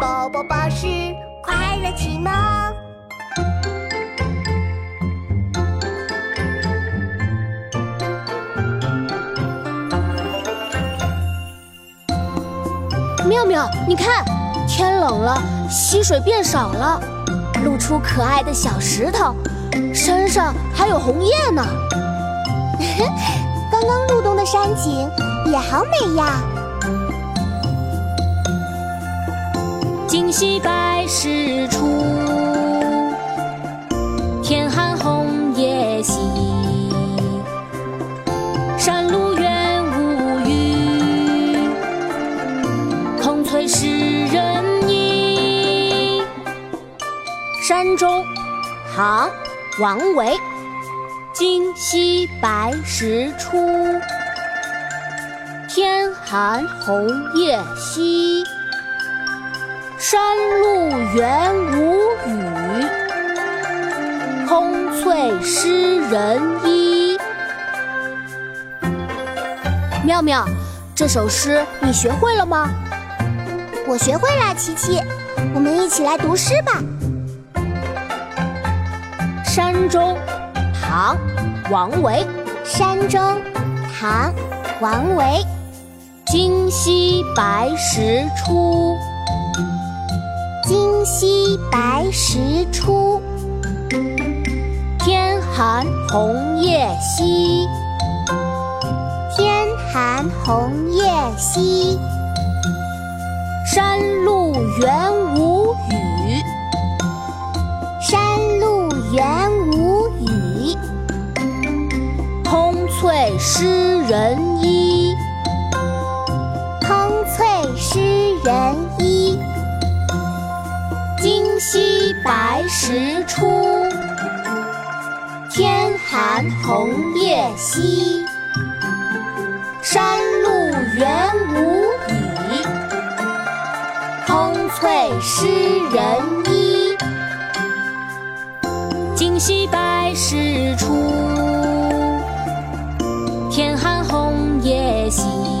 宝宝巴士快乐启蒙。妙妙，你看，天冷了，溪水变少了，露出可爱的小石头，山上还有红叶呢。刚刚入冬的山景也好美呀。今夕白石出，天寒红叶稀。山路远无语，空翠湿人衣。山中，唐·王维。今夕白石出，天寒红叶稀。山路元无雨，空翠湿人衣。妙妙，这首诗你学会了吗？我学会了，琪琪，我们一起来读诗吧。山中，唐·王维。山中，唐·王维。今夕白石出。今夕白石出，天寒红叶稀。天寒红叶稀，山路元无雨。山路元无雨，空翠湿人衣。时出，天寒红叶稀。山路元无雨，空翠湿人衣。今夕白时出，天寒红叶稀。